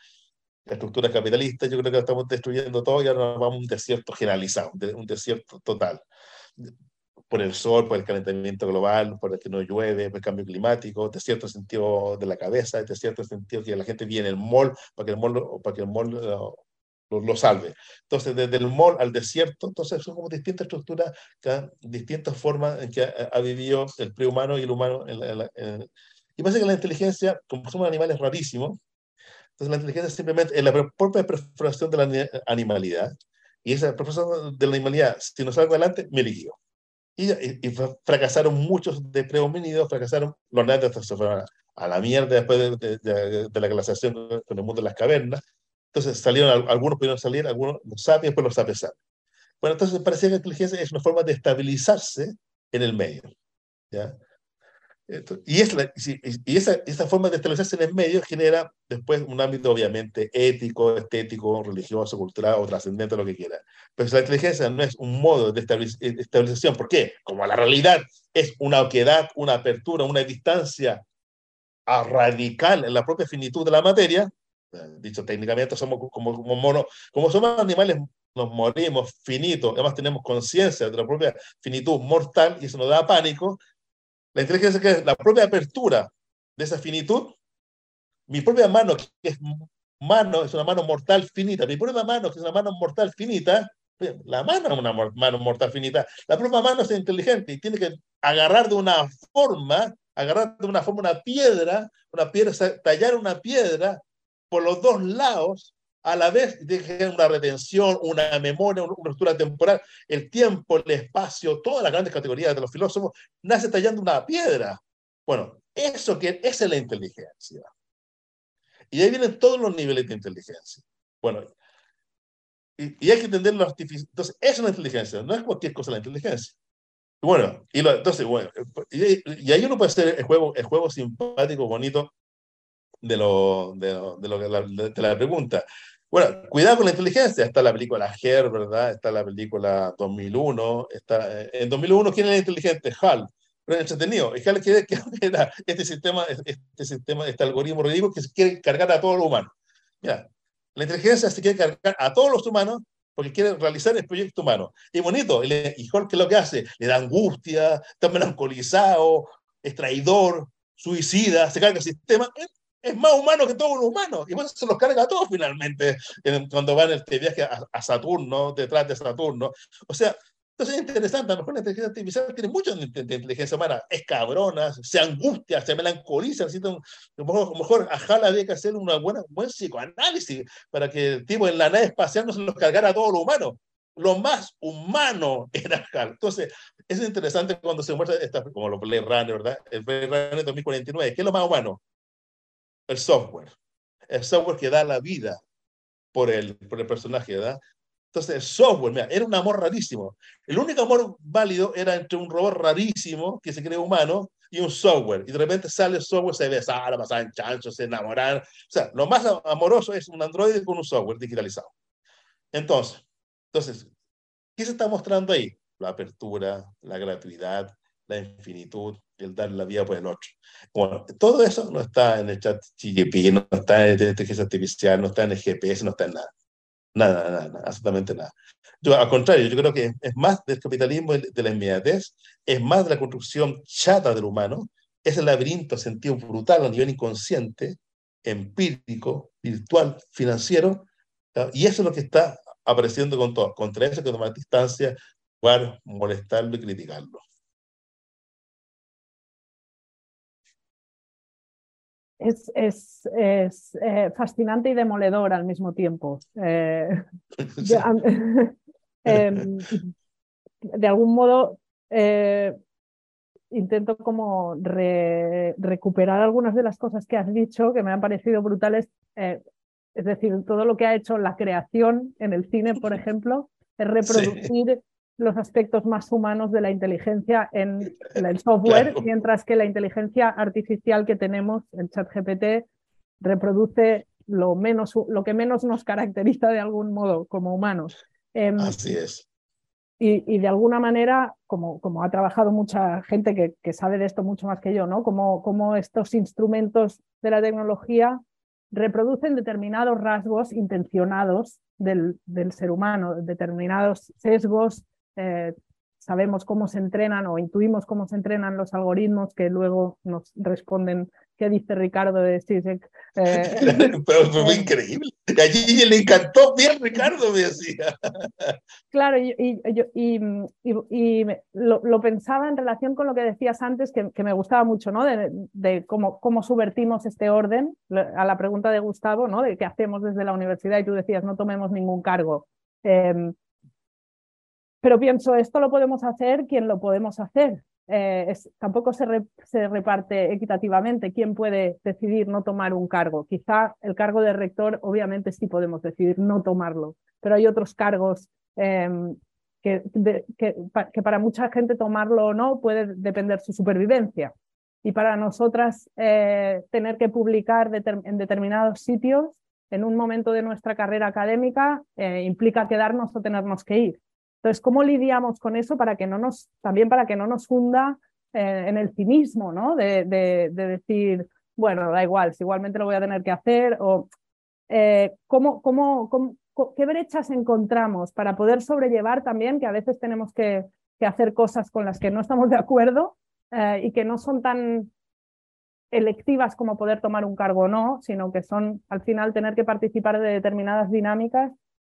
estructuras capitalistas, yo creo que estamos destruyendo todo y ahora vamos a un desierto generalizado, un desierto total por el sol, por el calentamiento global, por el que no llueve, por el cambio climático, de cierto sentido de la cabeza, de cierto sentido que la gente viene el mall para que el mall, para que el mall lo, lo, salve. Entonces, desde el mall al desierto, entonces son como distintas estructuras, distintas formas en que ha, vivido el prehumano y el humano. En y pasa que la inteligencia, como somos animales rarísimos, entonces la inteligencia simplemente es la propia perforación de la animalidad, y esa perforación de la animalidad, si no salgo adelante, me liquido. Y, y, fracasaron muchos de prehomínidos, fracasaron, los neandertales se fueron a, la mierda después de, de, de, la glaciación con el mundo de las cavernas, Entonces salieron, algunos pudieron salir, algunos los sapiens, después los sapiens Bueno, entonces parecía que la inteligencia es una forma de estabilizarse en el medio. ¿ya? Y, es y esa, esa, forma de estabilizarse en el medio genera después un ámbito obviamente ético, estético, religioso, cultural o trascendente, lo que quiera. Pero la inteligencia no es un modo de estabilización. ¿Por qué? Como la realidad es una oquedad, una apertura, una distancia radical en la propia finitud de la materia, dicho técnicamente, somos como, como, mono, como somos animales, nos morimos finitos, además tenemos conciencia de la propia finitud mortal y eso nos da pánico, la inteligencia que es la propia apertura de esa finitud. Mi propia mano, que es mano, es una mano mortal finita. Mi propia mano, que es una mano mortal finita, la mano es una mano mortal finita. La propia mano es inteligente y tiene que agarrar de una forma, agarrar de una forma una piedra, una piedra, tallar una piedra por los dos lados a la vez tiene una retención, una memoria, una estructura temporal. El tiempo, el espacio, todas las grandes categorías de los filósofos, nace tallando una piedra. Bueno, eso que es la inteligencia. Y ahí vienen todos los niveles de inteligencia. Bueno, y, hay que entender los artificios. Entonces, eso es la inteligencia, no es cualquier cosa la inteligencia. Bueno, y entonces, bueno, y, ahí uno puede hacer el juego, el juego simpático, bonito de, lo, de, de, lo, de la pregunta. Bueno, cuidado con la inteligencia. Está la película Her, ¿verdad? Está la película 2001. Está, eh, en 2001, ¿quién era inteligente? Hal. Pero entretenido. Y Hal quiere que (laughs) era este sistema, este sistema, este algoritmo ridículo que se quiere cargar a todos los humanos. Mira, la inteligencia se quiere cargar a todos los humanos porque quiere realizar el proyecto humano. Y bonito. Y, Hal, ¿qué es lo que hace? Le da angustia, está melancolizado, es traidor, suicida, se carga el sistema es más humano que todos los humanos. Y pues se los carga a todos finalmente cuando van este viaje a, Saturno, detrás de Saturno. O sea, entonces es interesante. A lo mejor la inteligencia artificial tiene mucha de, inteligencia humana. Es cabrona, se angustia, se melancoliza. Necesita a lo mejor a Jala había que hacer una buena, un buen psicoanálisis para que el tipo en la nave espacial no se los cargara a todos los humanos. Lo más humano era Hal. Entonces, es interesante cuando se muestra, esta, como lo Blade Runner, ¿verdad? El Blade Runner 2049. ¿Qué es lo más humano? El software. El software que da la vida por el, por el personaje, ¿verdad? Entonces, el software, mira, era un amor rarísimo. El único amor válido era entre un robot rarísimo que se cree humano y un software. Y de repente sale el software, se besaron, pasaban chanchos, se enamoraron. O sea, lo más amoroso es un Android con un software digitalizado. Entonces, entonces, ¿qué se está mostrando ahí? La apertura, la gratuidad, la infinitud, el dar la vida por el otro. Bueno, todo eso no está en el chat GGP, no está en la inteligencia artificial, no está en el GPS, no está en nada. Nada, nada, nada absolutamente nada. Yo, al contrario, yo creo que es más del capitalismo de la inmediatez, es más de la construcción chata del humano, es el laberinto sentido brutal a nivel inconsciente, empírico, virtual, financiero, y eso es lo que está apareciendo con todo. Contra eso que tomar distancia, jugar, molestarlo y criticarlo. Es, eh, fascinante y demoledor al mismo tiempo. Eh, (laughs) (laughs) em, de, algún modo, eh, intento como recuperar algunas de las cosas que has dicho que me han parecido brutales. es decir, todo lo que ha hecho la creación en el cine, por ejemplo, es reproducir los aspectos más humanos de la inteligencia en, el (laughs) software, mientras que la inteligencia artificial que tenemos, el chat GPT, reproduce lo, menos, lo que menos nos caracteriza de algún modo como humanos. Em, Así es. Y, de alguna manera, como, como ha trabajado mucha gente que, que, sabe de esto mucho más que yo, ¿no? Como, como estos instrumentos de la tecnología reproducen determinados rasgos intencionados del, del ser humano, determinados sesgos, eh, sabemos cómo se entrenan o intuimos cómo se entrenan los algoritmos que luego nos responden qué dice Ricardo de Sisek. Eh, (laughs) Pero fue eh, increíble. A Gigi le encantó bien Ricardo, me decía. Claro, y, y, y, lo, pensaba en relación con lo que decías antes, que, que me gustaba mucho, ¿no? De, de, cómo, cómo subvertimos este orden, a la pregunta de Gustavo, ¿no? De qué hacemos desde la universidad, y tú decías, no tomemos ningún cargo. Em, pero pienso, esto lo podemos hacer quien lo podemos hacer. eh, tampoco se, se, reparte equitativamente quién puede decidir no tomar un cargo. Quizá el cargo de rector, obviamente sí podemos decidir no tomarlo, pero hay otros cargos em, que, que, para mucha gente tomarlo o no puede depender su supervivencia. Y para nosotras eh, tener que publicar en determinados sitios en un momento de nuestra carrera académica eh, implica quedarnos o tenernos que ir. Entonces, ¿cómo lidiamos con eso para que no nos, también para que no nos hunda eh, en el cinismo, ¿no? De, de, decir, bueno, da igual, si igualmente lo voy a tener que hacer, o ¿cómo, cómo, cómo, qué brechas encontramos para poder sobrellevar también que a veces tenemos que, que hacer cosas con las que no estamos de acuerdo eh, y que no son tan electivas como poder tomar un cargo o no, sino que son al final tener que participar de determinadas dinámicas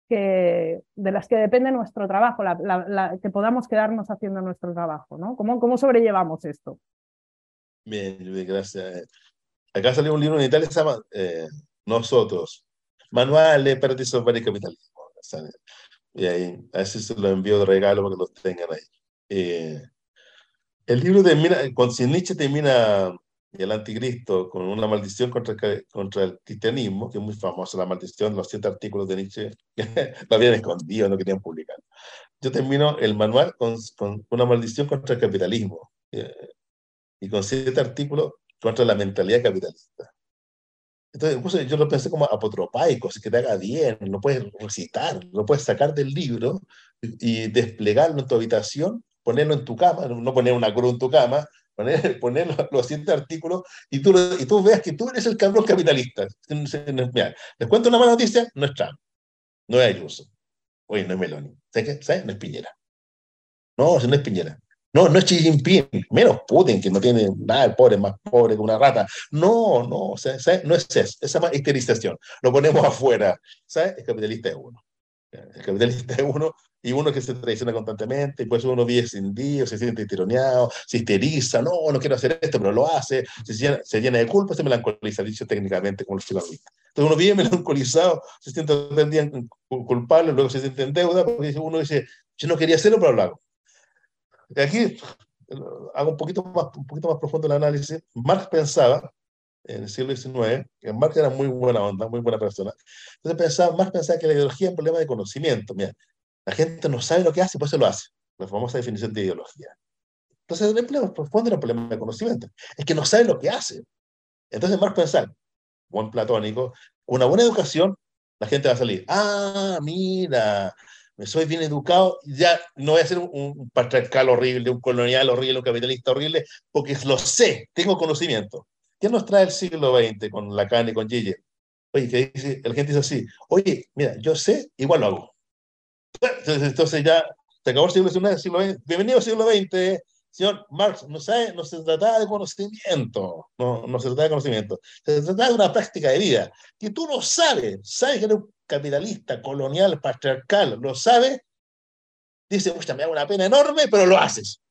que, de las que depende nuestro trabajo, la, que podamos quedarnos haciendo nuestro trabajo. ¿no? ¿Cómo, ¿Cómo sobrellevamos esto? Bien, gracias. Acá salió un libro en Italia que se llama eh, Nosotros, Manual para Participación y Capitalismo. Y ahí, a veces se lo envío de regalo para que los tengan ahí. Eh, el libro termina, con Nietzsche termina el anticristo con una maldición contra, contra el cristianismo, que es muy famosa, la maldición, los siete artículos de Nietzsche, (laughs) lo habían escondido, no querían publicar. Yo termino el manual con, con una maldición contra el capitalismo eh, y con siete artículos contra la mentalidad capitalista. Entonces, yo lo pensé como apotropaico, así que te haga bien, lo puedes recitar, lo puedes sacar del libro y desplegarlo en tu habitación ponerlo en tu cama, no poner una cruz en tu cama, poner, (laughs) poner los, siete artículos y tú, y tú veas que tú eres el cabrón capitalista. les cuento una mala noticia, no es Trump, no es Ayuso, oye, no es Meloni, ¿sabes qué? ¿Sabes? No es Piñera. No, no es Piñera. No, no es Xi Jinping, menos Putin, que no tiene nada, el pobre más pobre que una rata. No, no, ¿sabes? no es eso, esa más histerización. Lo ponemos (laughs) afuera, ¿sabes? El capitalista es uno. El capitalista es uno y uno que se traiciona constantemente, y pues uno vive sin Dios, se siente tironeado, se histeriza, no, no quiero hacer esto, pero lo hace, se llena, se llena de culpa, se melancoliza, dicho técnicamente como el psicoanalista. Entonces uno vive melancolizado, se siente culpable, luego se siente en deuda, porque uno dice, yo no quería hacerlo, pero lo hago. Y aquí hago un poquito más, un poquito más profundo el análisis. Marx pensaba, en el siglo XIX, que Marx era muy buena onda, muy buena persona, entonces pensaba, Marx pensaba que la ideología es un problema de conocimiento. Mira, la gente no sabe lo que hace y por eso lo hace. La famosa definición de ideología. Entonces, el problema profundo el problema de conocimiento. Es que no sabe lo que hace. Entonces, Marx pensar, buen platónico, una buena educación, la gente va a salir. Ah, mira, me soy bien educado, ya no voy a ser un, patriarcal horrible, un colonial horrible, un capitalista horrible, porque lo sé, tengo conocimiento. ¿Qué nos trae el siglo XX con Lacan y con Gille? Oye, que dice, la gente dice así, oye, mira, yo sé, igual lo hago. Entonces ya se acabó el siglo XIX, siglo XX. Bienvenido siglo XX, señor Marx. No, sabe, no se trata de conocimiento, no, no se trata de conocimiento, se trata de una práctica de vida. Que tú no sabes, sabes que eres un capitalista, colonial, patriarcal, lo sabes, dice, me da una pena enorme, pero lo haces.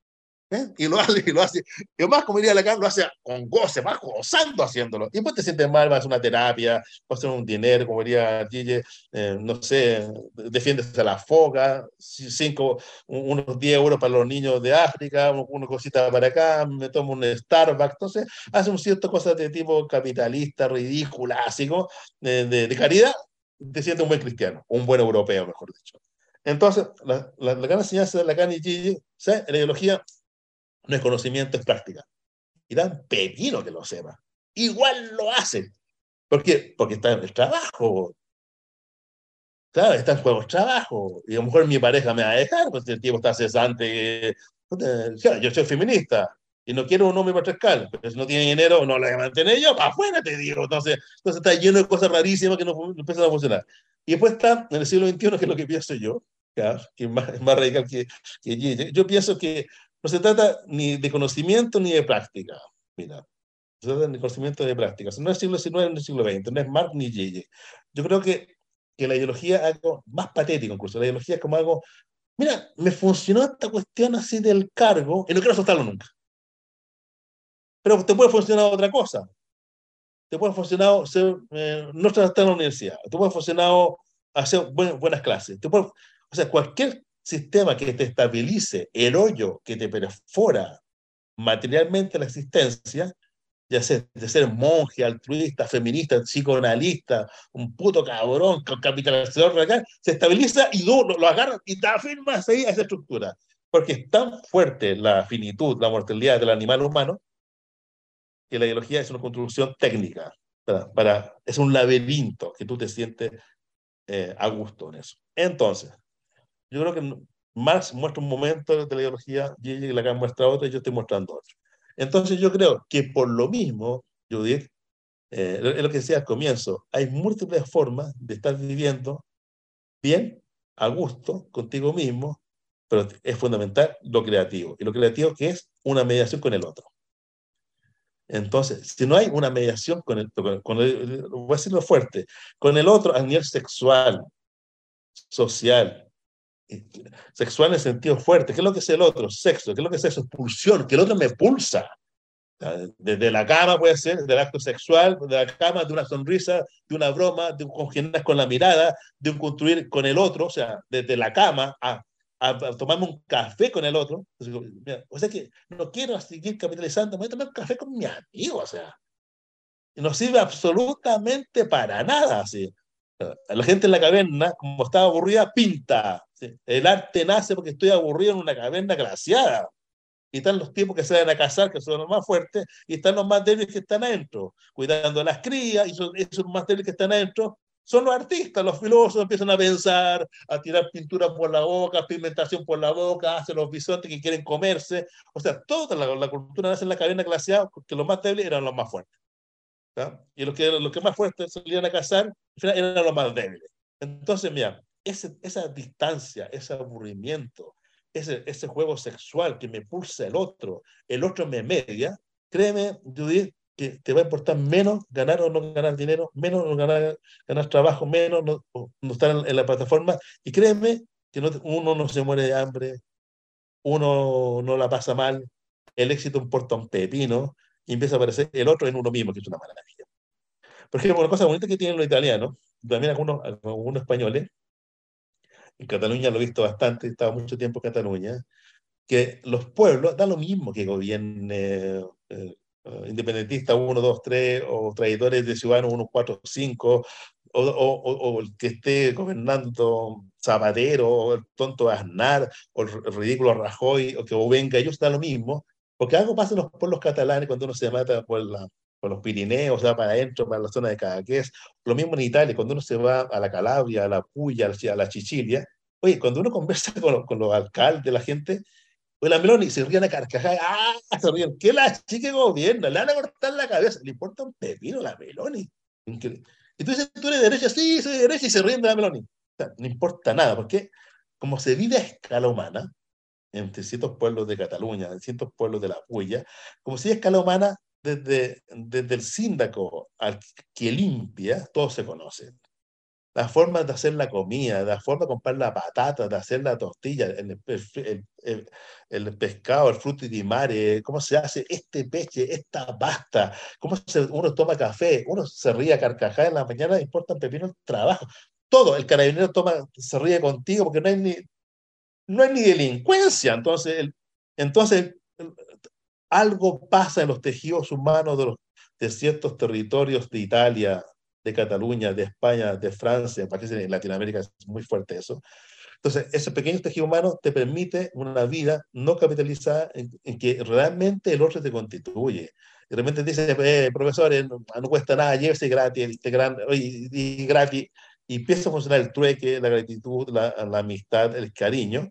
¿Eh? Y lo (laughs) hace, y lo hace. Y más, como diría Lacan, lo hace con goce, más gozando haciéndolo. Y después te sientes mal, vas a una terapia, vas a un dinero, como diría Gille, eh, no sé, defiendes a la foca, cinco, unos 10 euros para los niños de África, una cosita para acá, me tomo un Starbucks. Entonces, hace un cierto cosas de tipo capitalista, ridícula, así como de, de, caridad, te sientes un buen cristiano, un buen europeo, mejor dicho. Entonces, la, la, la gran enseñanza de Lacan y ¿sabes? En la ideología no es conocimiento, es práctica. Y dan pepino que lo sepa. Igual lo hacen. ¿Por qué? Porque está en el trabajo. Claro, está en juego el trabajo. Y a lo mejor mi pareja me va a dejar, pues el tipo está cesante. Yo soy feminista y no quiero un hombre patriarcal, pero si no tiene dinero, no lo voy a mantener yo, para afuera te digo. Entonces, entonces está lleno de cosas rarísimas que no, empiezan a funcionar. Y después está en el siglo XXI, que es lo que pienso yo, que es más, más radical que, que yo pienso que no se trata ni de conocimiento ni de práctica. Mira, se trata de conocimiento ni de práctica. No es siglo XIX ni siglo XX, no es Marx ni Yeye. Yo creo que, que la ideología es algo más patético incluso. La ideología es como algo, mira, me funcionó esta cuestión así del cargo y no quiero soltarlo nunca. Pero te puede funcionar otra cosa. Te puede funcionar ser, eh, no estar en la universidad. Te puede funcionar hacer buenas clases. Te puede, o sea, cualquier sistema que te estabilice el hoyo que te perfora materialmente la existencia, ya sea de ser monje, altruista, feminista, psicoanalista, un puto cabrón, capitalizador acá, se estabiliza y lo, lo agarra y te afirmas ahí a esa estructura. Porque es tan fuerte la finitud, la mortalidad del animal humano, que la ideología es una construcción técnica. Para, para es un laberinto que tú te sientes eh, a gusto en eso. Entonces, yo creo que Marx muestra un momento de la ideología, y la muestra otro, y yo estoy mostrando otro. Entonces, yo creo que por lo mismo, Judith, eh, es lo que decía al comienzo, hay múltiples formas de estar viviendo bien, a gusto, contigo mismo, pero es fundamental lo creativo. Y lo creativo que es una mediación con el otro. Entonces, si no hay una mediación con el, con el, voy a decirlo fuerte, con el otro a nivel sexual, social, sexual en sentido fuerte, ¿qué es lo que es el otro? Sexo, ¿qué es lo que es eso? Pulsión, que el otro me pulsa. Desde la cama puede ser, del acto sexual, de la cama, de una sonrisa, de una broma, de un congeniar con la mirada, de un construir con el otro, o sea, desde la cama a a, tomarme un café con el otro. o sea que no quiero seguir capitalizando, voy a tomar un café con mi amigo, o sea. No sirve absolutamente para nada, así. La gente en la caverna, como estaba aburrida, pinta. El arte nace porque estoy aburrido en una caverna glaciada. Y están los tipos que van a casar, que son los más fuertes, y están los más débiles que están adentro, cuidando a las crías, y son esos más débiles que están adentro, son los artistas, los filósofos empiezan a pensar, a tirar pintura por la boca, pigmentación por la boca, hacen los bisontes que quieren comerse. O sea, toda la, cultura nace en la cadena glacial porque los más débiles eran los más fuertes. Y los que, los que más fuertes salían a cazar eran los más débiles. Entonces, mira, ese, esa distancia, ese aburrimiento, ese, juego sexual que me pulsa el otro, el otro me media, créeme, Judith, que te va a importar menos ganar o no ganar dinero, menos no ganar, ganar trabajo, menos no, estar en, la plataforma. Y créeme que no, uno no se muere de hambre, uno no la pasa mal, el éxito importa un pepino y empieza a aparecer el otro en uno mismo, que es una maravilla. Por ejemplo, una cosa bonita que tienen los italianos, también algunos españoles, en Cataluña lo he visto bastante, he estado mucho tiempo en Cataluña, que los pueblos, da lo mismo que gobierne eh, uh, independentista 1, 2, 3, o traidores de Ciudadanos 1, 4, 5, o, o, o, el que esté gobernando Zapatero, o el tonto Aznar, o el ridículo Rajoy, o que venga, ellos da lo mismo, porque algo pasa en los pueblos catalanes cuando uno se mata por, la, por los Pirineos, sea, para adentro, para la zona de Cadaqués, lo mismo en Italia, cuando uno se va a la Calabria, a la Puya, a la Chichilia, oye, cuando uno (laughs) conversa con, con los alcaldes, la gente, o la Meloni se ríen a carcajadas, ¡ah! Se ríen, ¿qué la chica gobierna? Le van a cortar la cabeza, le importa un pepino la Meloni. Y tú dices, tú eres de derecha, sí, soy de derecha, y se ríen de la Meloni. O sea, no importa nada, porque como se vive a escala humana, entre ciertos pueblos de Cataluña, en ciertos pueblos de la Huella, como si a escala humana, desde, desde el síndaco al que limpia, todos se conocen las formas de hacer la comida, la forma de comprar la patata, de hacer la tortilla, el, el, el, pescado, el fruto di mare, cómo se hace este peche, esta pasta, cómo se, uno toma café, uno se ríe a carcajada en la mañana, importa un pepino el trabajo. Todo, el carabinero toma, se ríe contigo porque no hay ni, no hay ni delincuencia. Entonces, el, entonces algo pasa en los tejidos humanos de, los, de ciertos territorios de Italia, de Cataluña, de España, de Francia, parece en Latinoamérica es muy fuerte eso. Entonces, ese pequeño tejido humano te permite una vida no capitalizada en, que realmente el otro te constituye. De repente dice, eh, profesor, eh, no, cuesta nada, llévese gratis, este gran, y, y, gratis, y empieza a funcionar el trueque, la gratitud, la, la amistad, el cariño,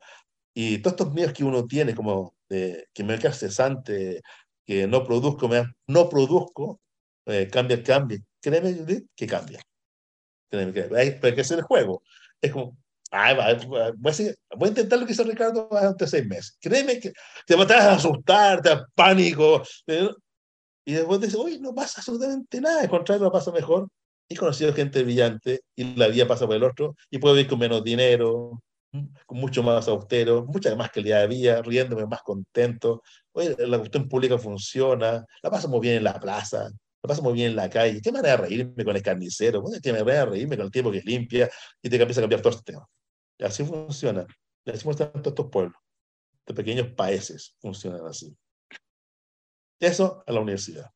y todos estos miedos que uno tiene, como de, que me voy a quedar cesante, que no produzco, me, no produzco, eh, cambia, cambia, créeme que cambia. Créeme que hay, hay que hacer el juego. Es como, ay, va, voy, a, voy, a, intentar lo que hizo Ricardo durante seis meses. Créeme que te vas a asustar, te da pánico. Y después dices, oye, no pasa absolutamente nada. Al contrario, lo pasa mejor. He conocido gente brillante y la vida pasa por el otro y puedo vivir con menos dinero, mucho más austero, mucha más calidad de vida, riéndome más contento. Oye, la cuestión pública funciona, la pasamos bien en la plaza, lo paso muy bien en la calle. ¿Qué manera de reírme con el carnicero? ¿Qué manera de reírme con el tiempo que limpia? Y te empieza a cambiar todo este tema. Y así funciona. Y así funcionan todos estos pueblos. De pequeños países funcionan así. Eso a la universidad.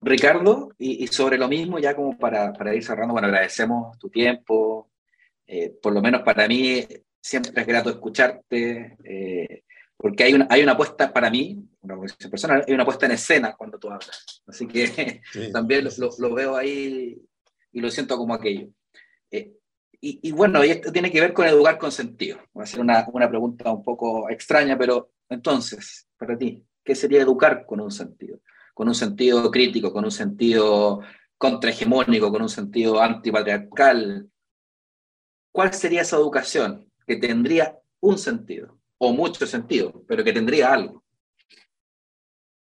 Ricardo, y, sobre lo mismo, ya como para, para, ir cerrando, bueno, agradecemos tu tiempo. Eh, por lo menos para mí siempre es grato escucharte, eh, porque hay una, hay una puesta, para mí, una personal, hay una puesta en escena cuando tú hablas. Así que (laughs) también lo, lo, veo ahí y lo siento como aquello. Eh, y, y, bueno, y esto tiene que ver con educar con sentido. Voy a hacer una, una pregunta un poco extraña, pero entonces, para ti, ¿qué sería educar con un sentido? Con un sentido crítico, con un sentido contrahegemónico, con un sentido antipatriarcal. ¿Cuál sería esa educación que tendría un sentido, o mucho sentido, pero que tendría algo?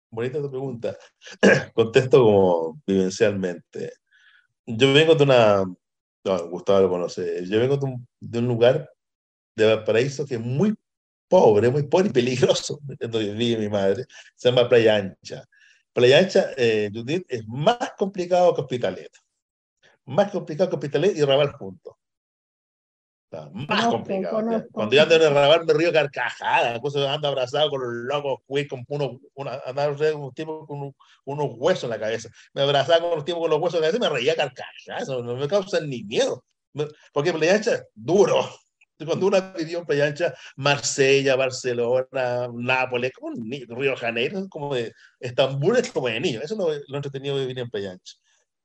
Bonita tu pregunta. (clears throat) Contesto como vivencialmente. Yo vengo de una, no, Gustavo lo conoce, yo vengo de un, lugar de Valparaíso que es muy pobre, muy pobre y peligroso, (laughs) donde vive mi madre, se llama Playa Ancha. Playa Ancha, eh, Judith, es más complicado que Hospitalet. Más complicado que Hospitalet y Raval juntos más complicado. Cuando yo ando en el rabar me río carcajada, ando abrazado con los locos, güey, con unos, una, un tipo con unos huesos en la cabeza. Me abrazaba con los tipos con los huesos en la cabeza y me reía carcajada. Eso no me causa ni miedo. Porque Playa Ancha es duro. Cuando uno vivió en Playa Ancha, Marsella, Barcelona, Nápoles, como Río Janeiro, como de Estambul, es como de niño. Eso es lo, lo entretenido de vivir en Playa Ancha.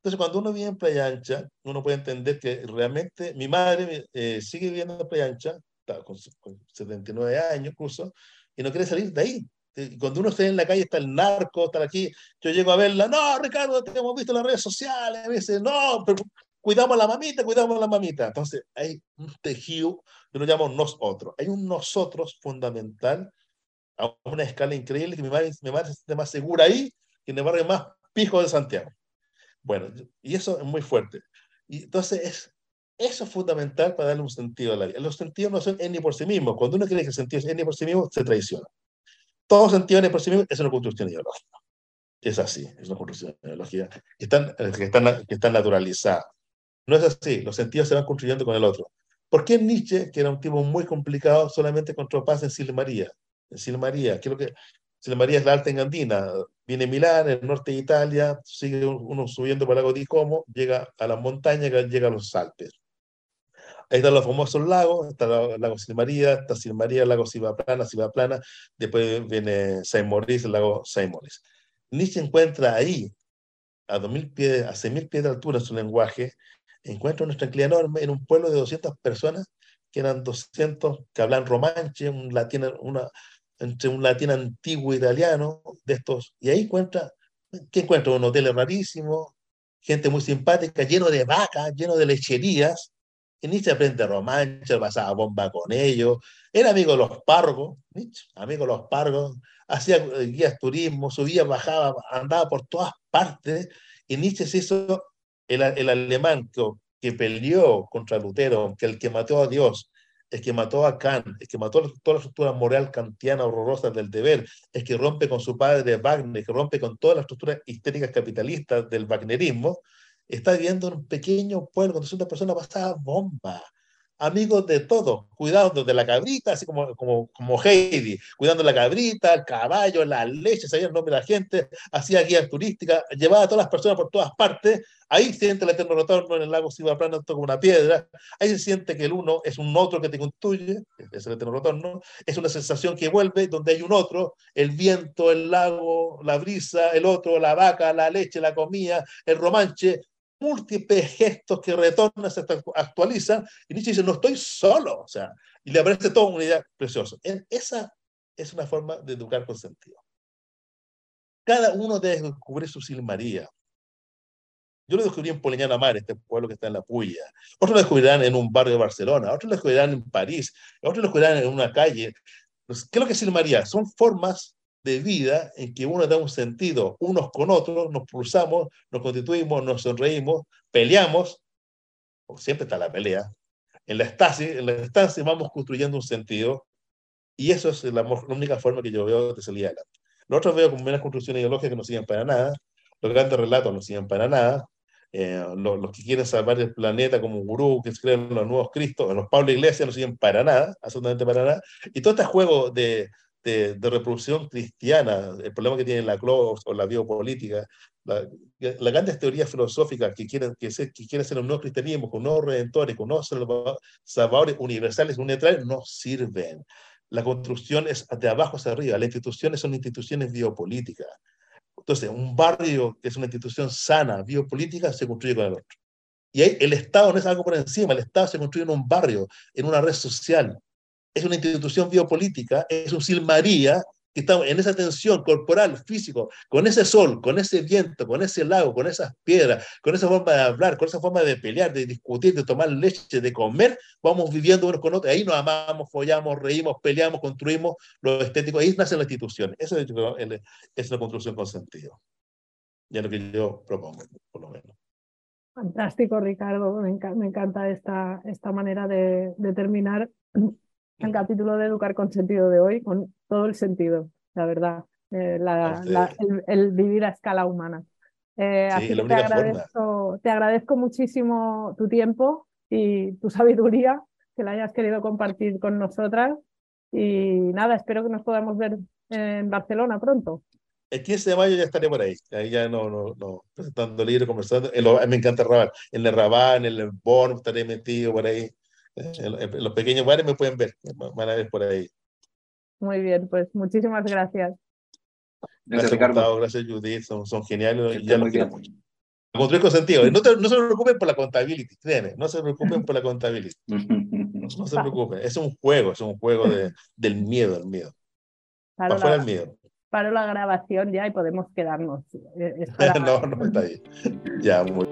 Entonces, cuando uno vive en Playa Ancha, uno puede entender que realmente mi madre eh, sigue viviendo en Playa Ancha, con, 79 años incluso, y no quiere salir de ahí. Y cuando uno está en la calle, está el narco, está aquí, yo llego a verla, no, Ricardo, te hemos visto en las redes sociales, a veces, no, pero cuidamos a la mamita, cuidamos a la mamita. Entonces, hay un tejido que lo llamamos nosotros. Hay un nosotros fundamental a una escala increíble que mi madre, mi madre se siente más segura ahí que en el barrio más pijo de Santiago. Bueno, y eso es muy fuerte. Y entonces, es, eso es fundamental para darle un sentido a la vida. Los sentidos no son ni por sí mismos. Cuando uno cree que el sentido es ni por sí mismo, se traiciona. Todo sentido ni por sí mismo es una construcción ideológica. Es así, es una construcción ideológica que están, que están, que están naturalizadas. No es así, los sentidos se van construyendo con el otro. ¿Por qué Nietzsche, que era un tipo muy complicado, solamente encontró paz en Silmaría? En Silmaría, que es lo que María es la Alta Engandina, viene Milán, el norte de Italia, sigue uno subiendo por el lago di Como, llega a las montañas, llega a los Alpes. Ahí están los famosos lagos, está el lago Silmaría, está Silmaría, el lago Sivaplana, Sivaplana, después viene Saint Maurice, el lago Saint Maurice. Nietzsche encuentra ahí, a, 2000 pies, a 6.000 pies de altura en su lenguaje, encuentra una tranquilidad enorme en un pueblo de 200 personas, que eran 200 que hablan romanche, un latín, una, entre un latín antiguo italiano de estos, y ahí encuentra, ¿qué encuentra? Un hotel rarísimo, gente muy simpática, lleno de vacas, lleno de lecherías, y Nietzsche aprende romanche, pasaba bomba con ellos, era amigo de los párrocos, Nietzsche, amigo de los párrocos, hacía eh, guías turismo, subía, bajaba, andaba por todas partes, y Nietzsche se hizo el, el alemán que, que peleó contra Lutero, que el que mató a Dios, es que mató a Kant, es que mató toda la estructura moral kantiana horrorosa del deber, es que rompe con su padre Wagner, que rompe con todas las estructuras histéricas capitalistas del wagnerismo, está viviendo en un pequeño pueblo donde una persona pasaba bomba amigos de todo, cuidando de la cabrita, así como, como, como Heidi, cuidando la cabrita, el caballo, la leche, sabía el nombre de la gente, hacía guías turísticas, llevaba a todas las personas por todas partes, ahí se siente el eterno retorno en el lago Sibaplano como una piedra, ahí se siente que el uno es un otro que te construye, es el eterno retorno, es una sensación que vuelve donde hay un otro, el viento, el lago, la brisa, el otro, la vaca, la leche, la comida, el romanche, múltiples gestos que retornan, se actualizan, y Nietzsche dice, no estoy solo, o sea, y le aparece toda una idea preciosa. Esa es una forma de educar con sentido. Cada uno debe descubrir su Silmaría. Yo lo descubrí en Poliñana Mar, este pueblo que está en la Puya. Otros lo descubrirán en un barrio de Barcelona, otros lo descubrirán en París, otros lo descubrirán en una calle. ¿Qué es lo que es Silmaría? Son formas de vida en que uno da un sentido unos con otros, nos pulsamos, nos constituimos, nos sonreímos, peleamos, porque siempre está la pelea. En la estancia, en la estancia vamos construyendo un sentido y eso es la, única forma que yo veo de salir adelante. Nosotros veo como una construcción ideológica que no sirven para nada, los grandes relatos no sirven para nada, eh, los, los, que quieren salvar el planeta como un gurú, que se creen los nuevos Cristos, los Pablo Iglesias no sirven para nada, absolutamente para nada, y todo este juego de, de, reproducción cristiana, el problema que tiene la CLO o la biopolítica, la, las grandes teorías filosóficas que quieren, que, que quieren ser un nuevo cristianismo, con nuevos redentores, con nuevos salvadores universales, neutrales, no sirven. La construcción es de abajo hacia arriba. Las instituciones son instituciones biopolíticas. Entonces, un barrio que es una institución sana, biopolítica, se construye con el otro. Y ahí el Estado no es algo por encima, el Estado se construye en un barrio, en una red social. Es una institución biopolítica, es un Silmaría que estamos en esa tensión corporal, físico, con ese sol, con ese viento, con ese lago, con esas piedras, con esa forma de hablar, con esa forma de pelear, de discutir, de tomar leche, de comer, vamos viviendo unos con otros. Ahí nos amamos, follamos, reímos, peleamos, construimos lo estético. Ahí nace la institución. Eso es, es la construcción con sentido. Ya lo que yo propongo, por lo menos. Fantástico, Ricardo. Me, encanta, esta, esta manera de, de terminar el capítulo de Educar con Sentido de hoy, con todo el sentido, la verdad, eh, el, vivir a escala humana. Eh, así que te agradezco, te agradezco muchísimo tu tiempo y tu sabiduría, que la hayas querido compartir con nosotras. Y nada, espero que nos podamos ver en Barcelona pronto. El 15 de mayo ya estaré por ahí, ahí ya no, no, no presentando libros, conversando. me encanta Rabat, en el Rabat, en el Born, estaré metido por ahí. En los pequeños bares me pueden ver, van a ver por ahí. Muy bien, pues muchísimas gracias. Gracias, Ricardo. gracias, Judith, son, son geniales y ya lo quiero mucho. Construir con sentido. No, no, se preocupen por la contabilidad, créeme, no se preocupen por la contabilidad. (laughs) No, se preocupen, es un juego, es un juego de, del miedo, el miedo. Para fuera el miedo. Paro la grabación ya y podemos quedarnos. (laughs) no, no está ahí. Ya, muy